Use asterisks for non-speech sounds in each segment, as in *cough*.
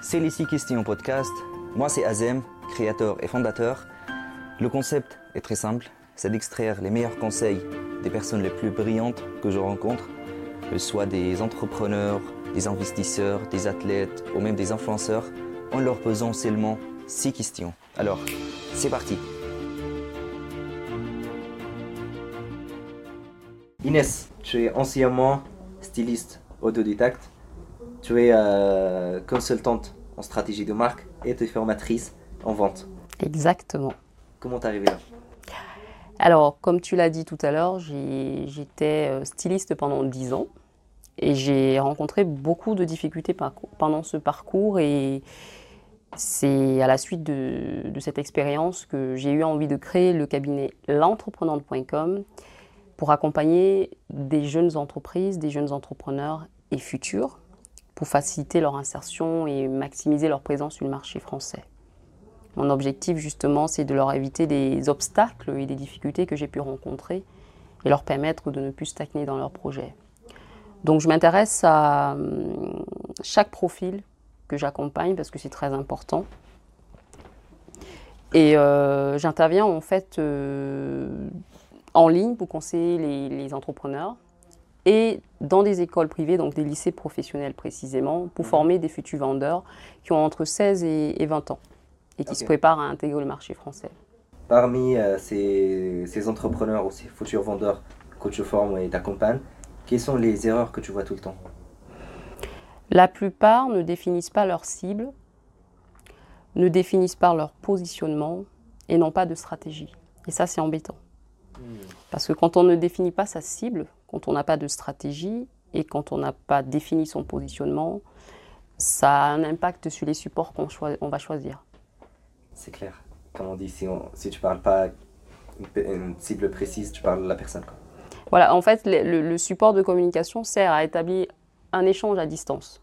C'est les 6 questions podcast. Moi, c'est Azem, créateur et fondateur. Le concept est très simple c'est d'extraire les meilleurs conseils des personnes les plus brillantes que je rencontre, que ce soit des entrepreneurs, des investisseurs, des athlètes ou même des influenceurs, en leur posant seulement 6 questions. Alors, c'est parti Inès, tu es anciennement styliste autodidacte. Tu es euh, consultante en stratégie de marque et tu es formatrice en vente. Exactement. Comment t'es arrivé là? Alors, comme tu l'as dit tout à l'heure, j'étais euh, styliste pendant 10 ans et j'ai rencontré beaucoup de difficultés pendant ce parcours et c'est à la suite de, de cette expérience que j'ai eu envie de créer le cabinet l'entreprenante.com pour accompagner des jeunes entreprises, des jeunes entrepreneurs et futurs pour faciliter leur insertion et maximiser leur présence sur le marché français. Mon objectif justement, c'est de leur éviter des obstacles et des difficultés que j'ai pu rencontrer et leur permettre de ne plus stagner dans leur projet. Donc je m'intéresse à hum, chaque profil que j'accompagne parce que c'est très important. Et euh, j'interviens en fait euh, en ligne pour conseiller les, les, entrepreneurs et dans des écoles privées, donc des lycées professionnels précisément, pour mhm. former des futurs vendeurs qui ont entre 16 et, 20 ans et qui se préparent à intégrer le marché français. Parmi euh, ces, ces, entrepreneurs ou ces futurs vendeurs que tu formes et t'accompagnes, quelles sont les erreurs que tu vois tout le temps? La plupart ne définissent pas leur cible, ne définissent pas leur positionnement et n'ont pas de stratégie. Et ça, c'est embêtant. Parce que quand on ne définit pas sa cible, quand on n'a pas de stratégie et quand on n'a pas défini son positionnement, ça a un impact sur les supports qu'on on va choisir. C'est clair. Comme on dit, si, si tu ne parles pas une, cible précise, tu parles de la personne. Voilà, en fait, le, support de communication sert à établir un échange à distance.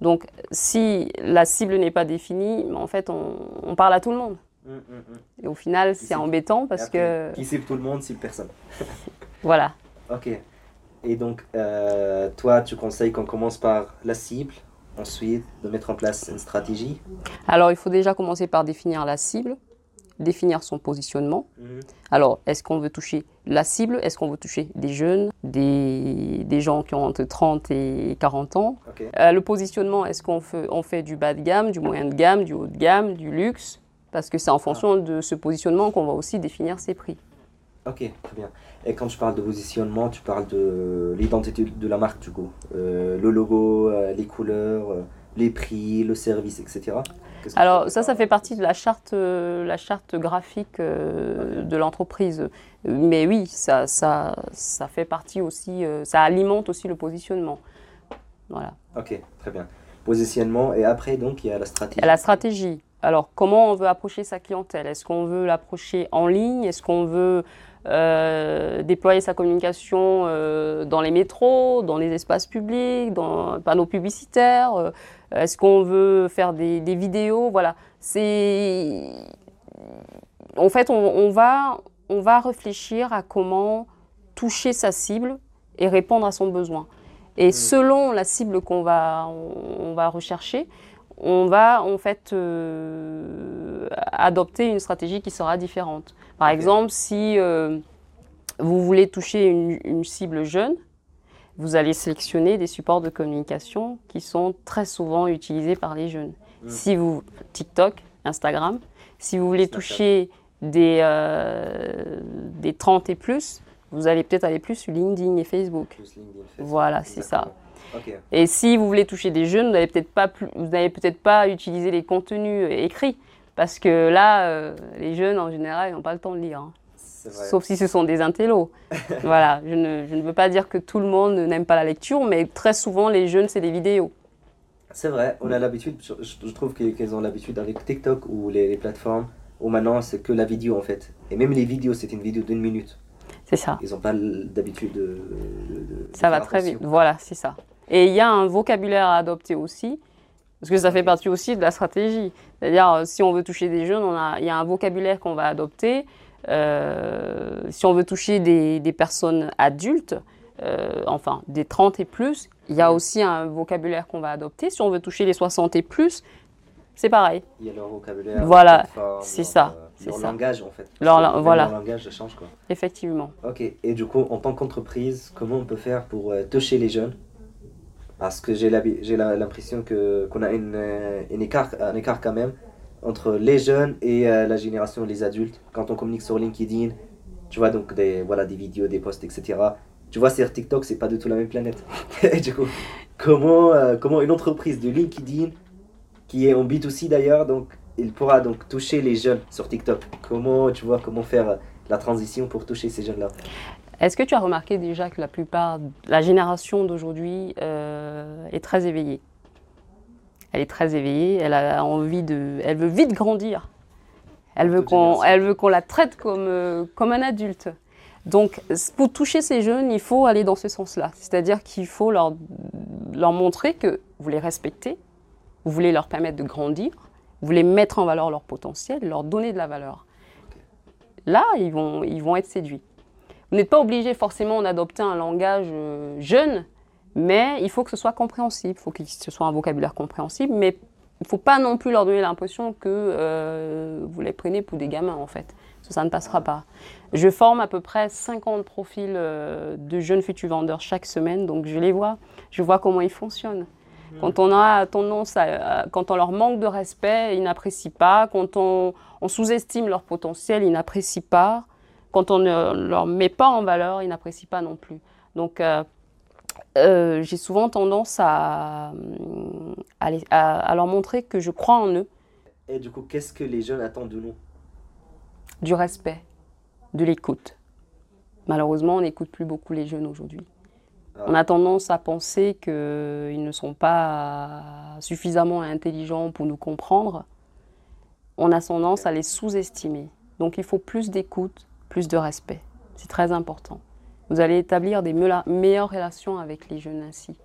Donc, si la cible n'est pas définie, en fait, on, parle à tout le monde. Et au final, c'est embêtant parce que. Qui cible tout le monde, cible personne. *laughs* voilà. Ok. Et donc, euh, toi, tu conseilles qu'on commence par la cible, ensuite de mettre en place une stratégie Alors, il faut déjà commencer par définir la cible, définir son positionnement. Mhm. Alors, est-ce qu'on veut toucher la cible? Est-ce qu'on veut toucher des jeunes, des, des, gens qui ont entre 30 et 40 ans? Euh, Le positionnement, est-ce qu'on fait, on fait du bas de gamme, du moyen de gamme, du haut de gamme, du luxe? Parce que c'est en fonction ah. de ce positionnement qu'on va aussi définir ses prix. Ok, très bien. Et quand tu parles de positionnement, tu parles de l'identité de la marque, du coup. Euh, le logo, euh, les couleurs, euh, les prix, le service, etc. Alors ça, ça fait partie de la charte, la charte graphique de l'entreprise. Mais oui, ça, ça, ça fait partie aussi, ça alimente aussi le positionnement. Voilà. Ok, très bien. Positionnement et après, donc, il y a la stratégie. Il y a la stratégie. Alors, comment on veut approcher sa clientèle? Est-ce qu'on veut l'approcher en ligne? Est-ce qu'on veut euh, déployer sa communication euh, dans les métros, dans les espaces publics, dans les panneaux publicitaires euh, Est-ce qu'on veut faire des, vidéos? Voilà. C'est en fait, on, va, on va réfléchir à comment toucher sa cible et répondre à son besoin. Et mmh. selon la cible qu'on va, on va rechercher, on va en fait euh, adopter une stratégie qui sera différente. Par exemple, si euh, vous voulez toucher une, cible jeune, vous allez sélectionner des supports de communication qui sont très souvent utilisés par les jeunes. Hmm. Si vous TikTok, Instagram, si vous voulez toucher des, euh, des 30 et plus, vous allez peut-être aller plus sur LinkedIn et Facebook. Voilà, c'est ça. Et si vous voulez toucher des jeunes, vous n'allez peut-être pas, vous peut-être pas utiliser les contenus euh, écrits, parce que là, euh, les jeunes en général, ils n'ont pas le temps de lire. Hein. Sauf si ce sont des intellos. *laughs* voilà, je ne, je ne, veux pas dire que tout le monde n'aime pas la lecture, mais très souvent, les jeunes, c'est des vidéos. C'est vrai, on a l'habitude, je trouve qu'ils ont l'habitude avec TikTok ou les, plateformes, où maintenant c'est que la vidéo en fait. Et même les vidéos, c'est une vidéo d'une minute. C'est ça. Ils n'ont pas d'habitude de, Ça va très vite, voilà, c'est ça. Et il y a un vocabulaire à adopter aussi, parce que ça fait partie aussi de la stratégie. C'est-à-dire, euh, si on veut toucher des jeunes, on a, il y a un vocabulaire qu'on va adopter. Euh, si on veut toucher des, des personnes adultes, euh, enfin des 30 et plus, il y a aussi un vocabulaire qu'on va adopter. Si on veut toucher les 60 et plus, c'est pareil. Il y a leur vocabulaire. Voilà, c'est ça, euh, c'est leur ça. langage en fait. Leur- Même voilà. Leur langage change quoi. Effectivement. Ok, et du coup, en tant qu'entreprise, comment on peut faire pour toucher les jeunes? Parce que j'ai l'impression qu'on a euh, un écart quand même entre les jeunes et euh, la génération, les adultes. Quand on communique sur LinkedIn, tu vois donc des, voilà, des vidéos, des posts, etc. Tu vois, sur TikTok, c'est pas du tout la même planète. *laughs* du coup, comment, euh, comment une entreprise de LinkedIn, qui est en B2C d'ailleurs, donc il pourra donc toucher les jeunes sur TikTok? Comment, tu vois, comment faire la transition pour toucher ces jeunes-là? Est-ce que tu as remarqué déjà que la plupart, la génération d'aujourd'hui euh, est très éveillée? Elle est très éveillée, elle a envie de, elle veut vite grandir. Elle veut qu'on, elle veut qu'on la traite comme euh, comme un adulte. Donc, pour toucher ces jeunes, il faut aller dans ce sens-là. C'est-à-dire qu'il faut leur, leur montrer que vous les respectez, vous voulez leur permettre de grandir, vous voulez mettre en valeur leur potentiel, leur donner de la valeur. Là, ils vont, ils vont être séduits. Vous n'êtes pas obligé forcément d'adopter un langage euh, jeune, mais il faut que ce soit compréhensible, il faut que ce soit un vocabulaire compréhensible, mais il ne faut pas non plus leur donner l'impression que euh, vous les prenez pour des gamins en fait. Ça, ça ne passera pas. Je forme à peu près 50 profils euh, de jeunes futurs vendeurs chaque semaine, donc je les vois, je vois comment ils fonctionnent. Quand on a tendance à, à- quand on leur manque de respect, ils n'apprécient pas. Quand on, on sous-estime leur potentiel, ils n'apprécient pas. Quand on ne leur met pas en valeur, ils n'apprécient pas non plus. Donc, euh, euh, j'ai souvent tendance à, à, les- à- à leur montrer que je crois en eux, Et du coup, qu'est-ce que les jeunes attendent de nous? Du respect, de l'écoute. Malheureusement, on n'écoute plus beaucoup les jeunes aujourd'hui. Ah. On a tendance à penser qu'ils ne sont pas suffisamment intelligents pour nous comprendre. On a tendance à les sous-estimer. Donc il faut plus d'écoute, plus de respect. C'est très important. Vous allez établir des meilleures relations avec les jeunes ainsi.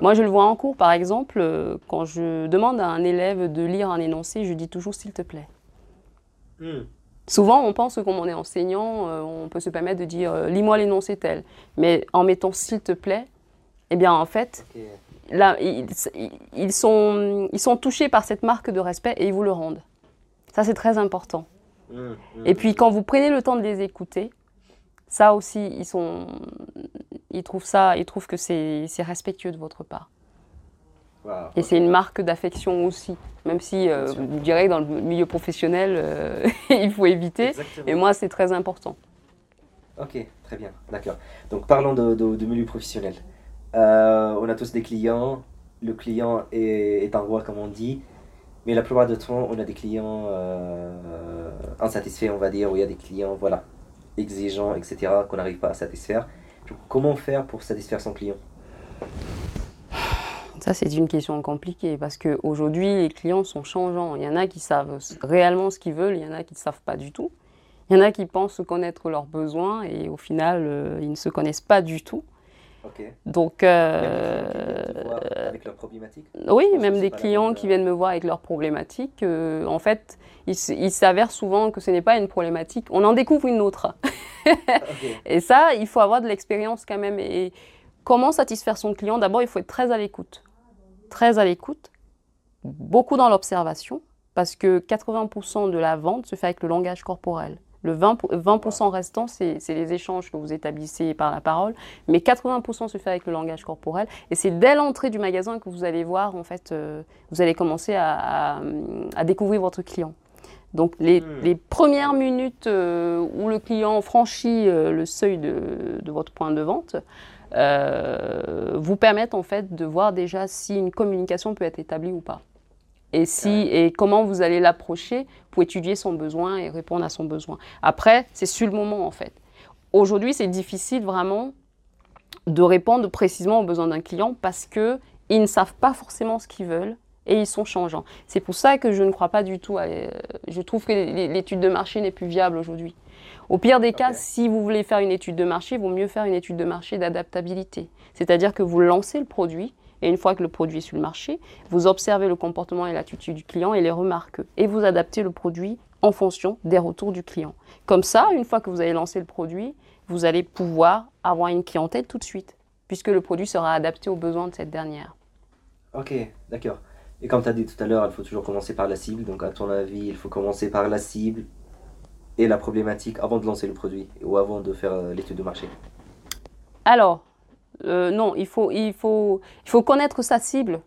Moi, je le vois en cours, par exemple, euh, quand je demande à un élève de lire un énoncé, je dis toujours s'il te plaît. Hmm. Souvent, on pense que comme on est enseignant, euh, on peut se permettre de dire euh, lis-moi l'énoncé tel. Mais en mettant s'il te plaît, eh bien, en fait, là, ils, ils sont, ils sont touchés par cette marque de respect et ils vous le rendent. Ça, c'est très important. Et puis, quand vous prenez le temps de les écouter, ça aussi, ils, sont, ils trouvent ça, ils trouvent que c'est respectueux de votre part. Et c'est une marque d'affection aussi. Même si, euh, je dirais que dans le milieu professionnel, euh, *laughs* il faut éviter. Exactement. Et moi, c'est très important. Ok, très bien, d'accord. Donc parlons de, de, de milieu professionnel. Euh, on a tous des clients, le client est, est un roi comme on dit, mais la plupart du temps on a des clients euh, insatisfaits on va dire, où il y a des clients voilà, exigeants, etc., qu'on n'arrive pas à satisfaire. Comment faire pour satisfaire son client? Ça, c'est une question compliquée parce qu'aujourd'hui, les clients sont changeants. Il y en a qui savent réellement ce qu'ils veulent, il y en a qui ne savent pas du tout. Il y en a qui pensent connaître leurs besoins et au final, euh, ils ne se connaissent pas du tout. Donc, euh, avec leurs problématiques? Oui, même des clients qui euh, viennent me voir avec leurs problématiques, euh, en fait, il, s'avère souvent que ce n'est pas une problématique. On en découvre une autre. *laughs* *laughs* Et ça, il faut avoir de l'expérience quand même. Et comment satisfaire son client? D'abord, il faut être très à l'écoute. Très à l'écoute, beaucoup dans l'observation, parce que 80% de la vente se fait avec le langage corporel. Le 20%, pour- 20% restant, c'est les échanges que vous établissez par la parole, mais 80% se fait avec le langage corporel. Et c'est dès l'entrée du magasin que vous allez voir, en fait, euh, vous allez commencer à, à- à découvrir votre client. Donc les, Hmm. les premières minutes euh, où le client franchit euh, le seuil de, de votre point de vente vous permettent en fait de voir déjà si une communication peut être établie ou pas. Et, si, et comment vous allez l'approcher pour étudier son besoin et répondre à son besoin. Après, c'est sur le moment en fait. Aujourd'hui, c'est difficile vraiment de répondre précisément aux besoins d'un client parce que ils ne savent pas forcément ce qu'ils veulent et ils sont changeants. C'est pour ça que je ne crois pas du tout. À, euh, je trouve que l'é- l'étude de marché n'est plus viable aujourd'hui. Au pire des cas, si vous voulez faire une étude de marché, il vaut mieux faire une étude de marché d'adaptabilité. C'est-à-dire que vous lancez le produit et une fois que le produit est sur le marché, vous observez le comportement et l'attitude du client et les remarques et vous adaptez le produit en fonction des retours du client. Comme ça, une fois que vous avez lancé le produit, vous allez pouvoir avoir une clientèle tout de suite, puisque le produit sera adapté aux besoins de cette dernière. Ok, d'accord. Et comme tu as dit tout à l'heure, il faut toujours commencer par la cible. Donc, à ton avis, il faut commencer par la cible et la problématique avant de lancer le produit ou avant de faire euh, l'étude de marché Alors, euh, non, il faut, il, faut, il faut connaître sa cible.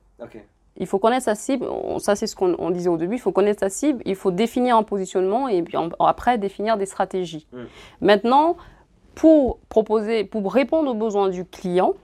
Il faut connaître sa cible, ça c'est ce qu'on on disait au début, il faut connaître sa cible, il faut définir un positionnement et puis en- après définir des stratégies. Mm. Maintenant, pour proposer, pour répondre aux besoins du client,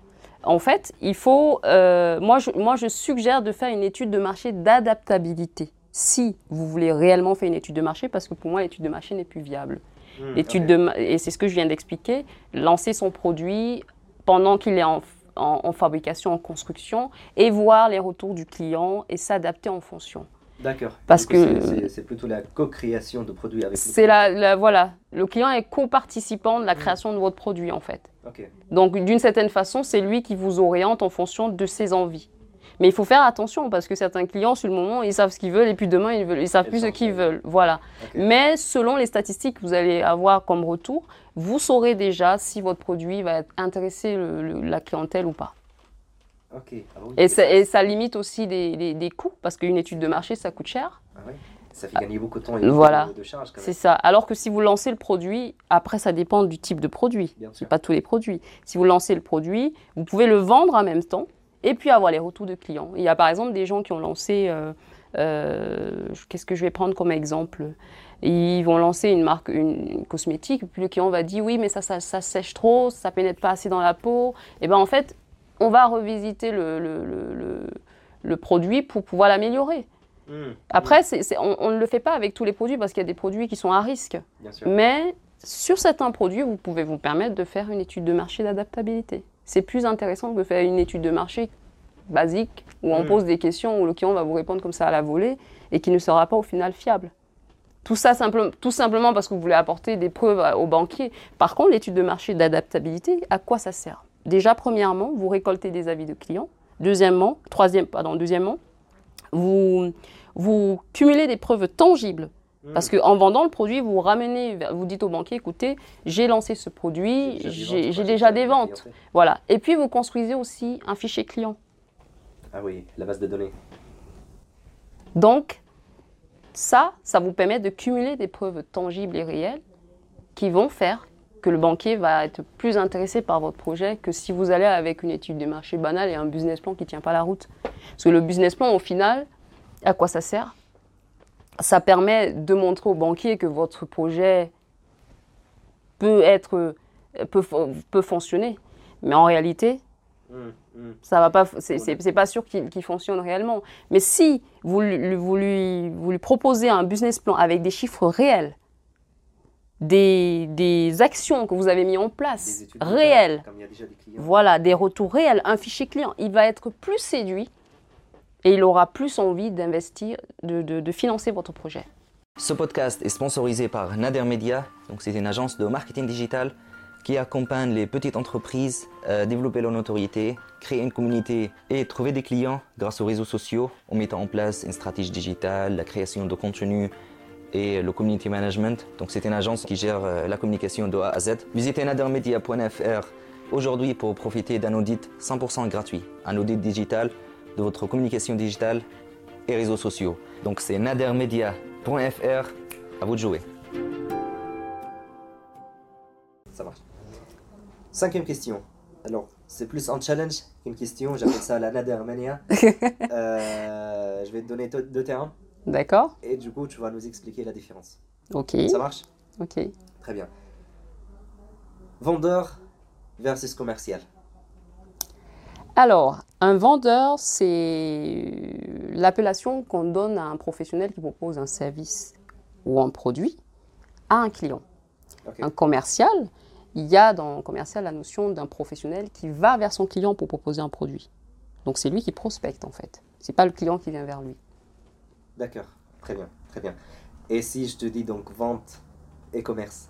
en fait, il faut, euh, moi, je, moi je suggère de faire une étude de marché d'adaptabilité. Si vous voulez réellement faire une étude de marché, parce que pour moi l'étude de marché n'est plus viable. Hmm, de et c'est ce que je viens d'expliquer, lancer son produit pendant qu'il est en, en- en fabrication, en construction, et voir les retours du client et s'adapter en fonction. D'accord. Parce coup, que- c'est- plutôt la co-création de produits avec le C'est client. la, la- voilà, le client est co-participant de la création de votre produit en fait. Ok. Donc d'une certaine façon, c'est lui qui vous oriente en fonction de ses envies. Mais il faut faire attention parce que certains clients, sur le moment, ils savent ce qu'ils veulent et puis demain, ils ils savent plus ce qu'ils oui. veulent. Voilà. Mais selon les statistiques que vous allez avoir comme retour, vous saurez déjà si votre produit va intéresser le- le- la clientèle ou pas. Ok. Ah oui, Et, ça, ça, et ça limite aussi des, des- des coûts parce qu'une étude de marché, ça coûte cher. ah ouais. Ça fait gagner beaucoup de temps et beaucoup Voilà. de, quand C'est ça. Alors que si vous lancez le produit, après, ça dépend du type de produit. Sûr. pas tous les produits. Si vous lancez le produit, vous pouvez le vendre en même temps et puis avoir les retours de clients. Il y a par exemple des gens qui ont lancé, euh, euh, qu'est-ce que je vais prendre comme exemple? Ils vont lancer une marque, une, une cosmétique, puis le client va dire oui, mais ça, ça, ça sèche trop, ça pénètre pas assez dans la peau. Et ben en fait, on va revisiter le, le- le- le- le produit pour pouvoir l'améliorer. Hmm, Après, c'est- on, on ne le fait pas avec tous les produits parce qu'il y a des produits qui sont à risque. Bien sûr. Mais sur certains produits, vous pouvez vous permettre de faire une étude de marché d'adaptabilité. C'est plus intéressant que de faire une étude de marché basique où on Mm. pose des questions où le client va vous répondre comme ça à la volée et qui ne sera pas au final fiable. Tout ça simple- tout simplement parce que vous voulez apporter des preuves à- au banquier. Par contre, l'étude de marché d'adaptabilité, à quoi ça sert? Déjà, premièrement, vous récoltez des avis de clients. Deuxièmement, troisième, pardon, deuxièmement, vous, vous cumulez des preuves tangibles. Parce qu'en vendant le produit, vous ramenez, vous dites au banquier, écoutez, j'ai lancé ce produit, j'ai j'ai déjà des ventes. Voilà. Et puis vous construisez aussi un fichier client. Ah oui, la base de données. Donc, ça, ça vous permet de cumuler des preuves tangibles et réelles qui vont faire que le banquier va être plus intéressé par votre projet que si vous allez avec une étude de marché banale et un business plan qui ne tient pas la route. Parce que le business plan, au final, à quoi ça sert? Ça permet de montrer au banquier que votre projet peut être peut, peut fonctionner. Mais en réalité, Hmm, hmm. ça va pas, c'est- pas sûr qu'il fonctionne réellement. Mais si vous, lui- vous, lui, vous lui proposez un business plan avec des chiffres réels, des, des actions que vous avez mis en place, réelles, voilà, des retours réels, un fichier client, il va être plus séduit et il aura plus envie d'investir, de, financer votre projet. Ce podcast est sponsorisé par Nader Media, donc c'est une agence de marketing digital qui accompagne les petites entreprises à développer leur notoriété, créer une communauté et trouver des clients grâce aux réseaux sociaux en mettant en place une stratégie digitale, la création de contenu et le community management. Donc c'est une agence qui gère euh, la communication de A à Z. Visitez nadermedia.fr aujourd'hui pour profiter d'un audit 100% gratuit, un audit digital de votre communication digitale et réseaux sociaux. Donc c'est nadermedia.fr, à vous de jouer. Ça marche. Cinquième question. Alors, c'est plus un challenge qu'une question. J'appelle ça la Nader Mania. *laughs* Euh, je vais te donner deux deux termes D'accord et du coup, tu vas nous expliquer la différence. Ok. Ça marche? Ok. Très bien. Vendeur versus commercial. Alors, un vendeur, c'est l'appellation qu'on donne à un professionnel qui propose un service ou un produit à un client. Un commercial, il y a dans le commercial la notion d'un professionnel qui va vers son client pour proposer un produit. Donc c'est lui qui prospecte en fait. C'est pas le client qui vient vers lui. D'accord. Très bien. Très bien. Et si je te dis donc vente et commerce?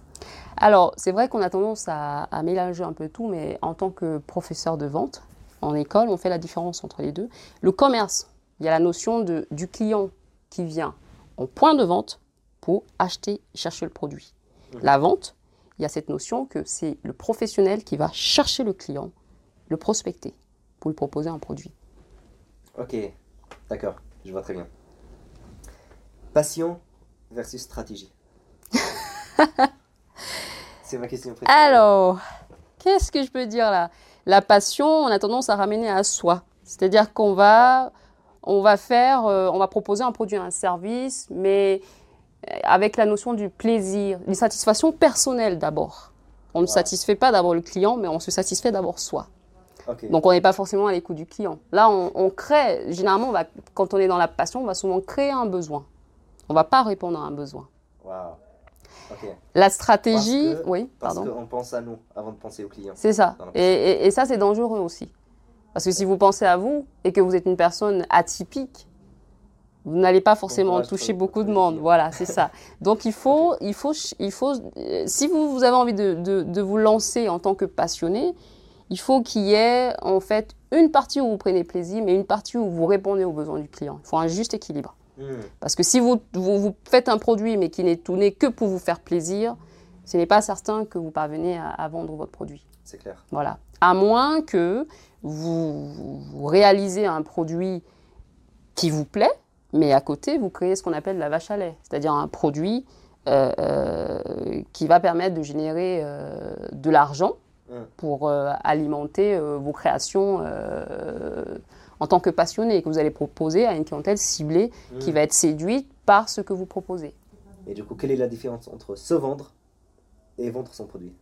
Alors, c'est vrai qu'on a tendance à, à mélanger un peu tout, mais en tant que professeur de vente, en école, on fait la différence entre les deux. Le commerce, il y a la notion de, du client qui vient en point de vente pour acheter, chercher le produit. La vente, il y a cette notion que c'est le professionnel qui va chercher le client, le prospecter, pour lui proposer un produit. Ok, d'accord, je vois très bien. Passion versus stratégie. *laughs* c'est ma question préférée. Alors, qu'est-ce que je peux dire là? La passion, on a tendance à ramener à soi. C'est-à-dire qu'on va, on va faire, euh, on va proposer un produit, un service, mais avec la notion du plaisir, une satisfaction personnelle d'abord. On ne Wow. satisfait pas d'abord le client, mais on se satisfait d'abord soi. Donc on n'est pas forcément à l'écoute du client. Là, on, on crée, généralement, on va, quand on est dans la passion, on va souvent créer un besoin. On ne va pas répondre à un besoin. La stratégie, Parce que- oui, parce qu'on pense à nous avant de penser au client. C'est ça. Et, et- et ça, c'est dangereux aussi. Parce que si vous pensez à vous et que vous êtes une personne atypique, vous n'allez pas forcément toucher beaucoup de monde. Voilà, c'est ça. Donc il faut, il faut, il faut, euh, si vous, vous avez envie de, de- de vous lancer en tant que passionné, il faut qu'il y ait en fait une partie où vous prenez plaisir, mais une partie où vous répondez aux besoins du client. Il faut un juste équilibre. Hmm, Parce que si vous, vous, vous faites un produit mais qui n'est tourné que pour vous faire plaisir, ce n'est pas certain que vous parvenez à- à vendre votre produit. c'est clair. Voilà. À moins que vous, vous réalisez un produit qui vous plaît, mais à côté, vous créez ce qu'on appelle la vache à lait, c'est-à-dire un produit euh, euh, qui va permettre de générer euh, de l'argent Mm. pour alimenter vos créations en tant que passionné, que vous allez proposer à une clientèle ciblée qui Hmm. va être séduite par ce que vous proposez. Et du coup, quelle est la différence entre se vendre et vendre son produit?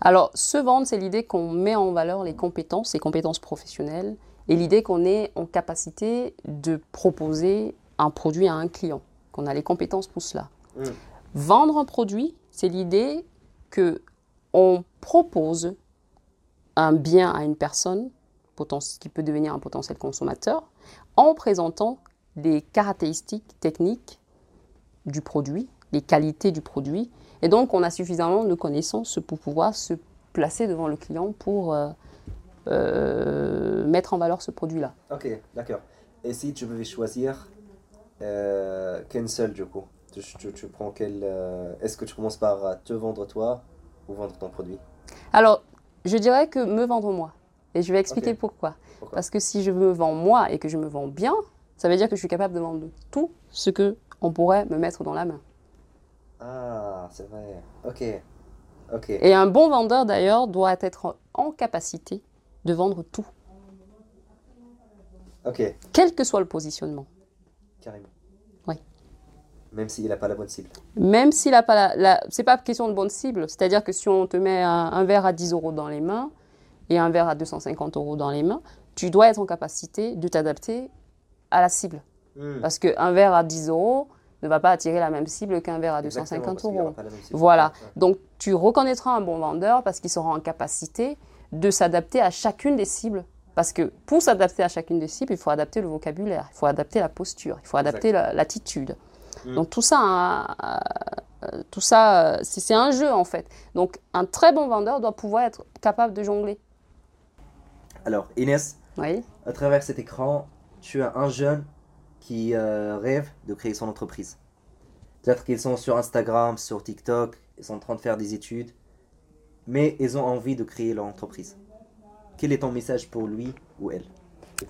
Alors, se vendre, c'est l'idée qu'on met en valeur les compétences, les compétences professionnelles, et l'idée qu'on est en capacité de proposer un produit à un client, qu'on a les compétences pour cela. Hmm. Vendre un produit, c'est l'idée que on propose un bien à une personne qui peut devenir un potentiel consommateur en présentant les caractéristiques techniques du produit, les qualités du produit. Et donc, on a suffisamment de connaissances pour pouvoir se placer devant le client pour euh, euh, mettre en valeur ce produit-là. Ok, d'accord. Et si tu devais choisir euh, qu'une seule, du coup, tu, tu- tu prends quelle. euh, Est-ce que tu commences par te vendre toi ou vendre ton produit? Alors, je dirais que me vendre moi. Et je vais expliquer. Pourquoi Parce que si je me vends moi et que je me vends bien, ça veut dire que je suis capable de vendre tout ce que on pourrait me mettre dans la main. Ah, c'est vrai. Ok. Ok. Et un bon vendeur, d'ailleurs, doit être en capacité de vendre tout, Ok, quel que soit le positionnement. carrément. Oui. Même s'il n'a pas la bonne cible. Même s'il n'a pas la, la- c'est pas question de bonne cible. C'est-à-dire que si on te met un, un verre à 10 euros dans les mains et un verre à 250 euros dans les mains, tu dois être en capacité de t'adapter à la cible. Hmm. Parce qu'un verre à 10 euros ne va pas attirer la même cible qu'un verre à Exactement, 250 parce qu'il y aura euros. Voilà. Donc tu reconnaîtras un bon vendeur parce qu'il sera en capacité de s'adapter à chacune des cibles. Parce que pour s'adapter à chacune des cibles, il faut adapter le vocabulaire, il faut adapter la posture, il faut adapter la- l'attitude. Mm. Donc tout ça, hein, euh, tout ça, euh, c'est un jeu en fait. Donc un très bon vendeur doit pouvoir être capable de jongler. Alors, Inès, Oui. à travers cet écran, tu as un jeune qui euh, rêve de créer son entreprise. Peut-être qu'ils sont sur Instagram, sur TikTok, ils sont en train de faire des études, mais ils ont envie de créer leur entreprise. Quel est ton message pour lui ou elle?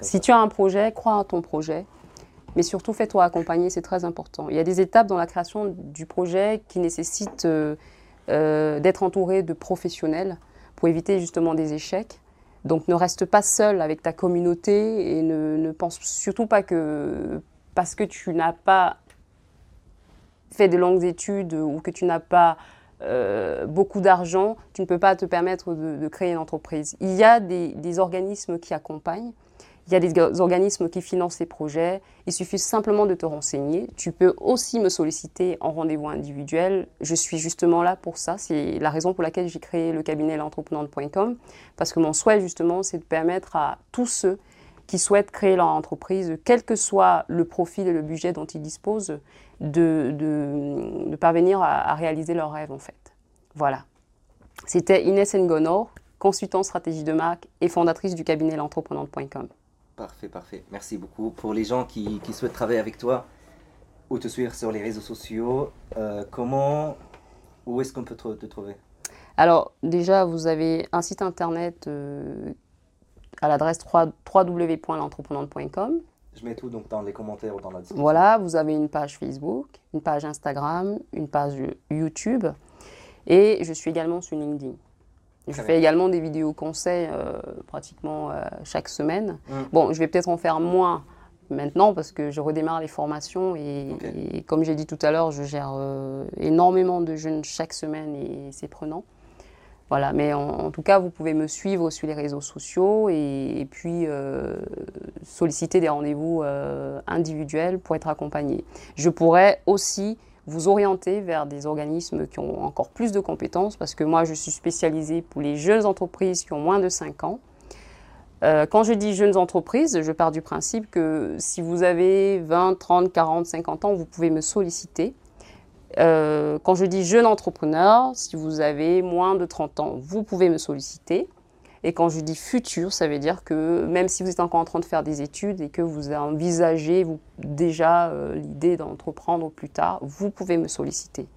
Si ça. tu as un projet, crois en ton projet, mais surtout fais-toi accompagner, c'est très important. Il y a des étapes dans la création du projet qui nécessitent euh, euh, d'être entouré de professionnels pour éviter justement des échecs. Donc ne reste pas seul avec ta communauté et ne, pense surtout pas que parce que tu n'as pas fait de longues études ou que tu n'as pas euh, beaucoup d'argent, tu ne peux pas te permettre de, créer une entreprise. Il y a des organismes qui accompagnent, il y a des ga- organismes qui financent ces projets. Il suffit simplement de te renseigner. Tu peux aussi me solliciter en rendez-vous individuel. Je suis justement là pour ça. C'est la raison pour laquelle j'ai créé le cabinet l'entrepreneur.com parce que mon souhait justement, c'est de permettre à tous ceux qui souhaitent créer leur entreprise, quel que soit le profil et le budget dont ils disposent, de, parvenir à, à réaliser leurs rêves en fait. Voilà. C'était Inès Ngonor, consultante stratégie de marque et fondatrice du cabinet l'entrepreneur.com. Parfait, parfait. Merci beaucoup. Pour les gens qui, qui souhaitent travailler avec toi ou te suivre sur les réseaux sociaux, euh, comment, où est-ce qu'on peut te, te trouver? Alors déjà, vous avez un site internet à l'adresse www.l'entreprenante.com. Je mets tout donc dans les commentaires ou dans la description. Voilà, vous avez une page Facebook, une page Instagram, une page YouTube et je suis également sur LinkedIn. Je fais également des vidéos conseils euh, pratiquement euh, chaque semaine. Mmh. Bon, je vais peut-être en faire moins maintenant parce que je redémarre les formations et, comme j'ai dit tout à l'heure, je gère euh, énormément de jeunes chaque semaine et c'est prenant. Voilà, mais en, tout cas, vous pouvez me suivre sur les réseaux sociaux et, puis euh, solliciter des rendez-vous individuels pour être accompagné. Je pourrais aussi vous orienter vers des organismes qui ont encore plus de compétences parce que moi, je suis spécialisée pour les jeunes entreprises qui ont moins de 5 ans. Euh, quand je dis jeunes entreprises, je pars du principe que si vous avez 20, 30, 40, 50 ans, vous pouvez me solliciter. Euh, quand je dis jeune entrepreneur, si vous avez moins de 30 ans, vous pouvez me solliciter. Et quand je dis futur, ça veut dire que même si vous êtes encore en train de faire des études et que vous envisagez déjà euh, l'idée d'entreprendre plus tard, vous pouvez me solliciter.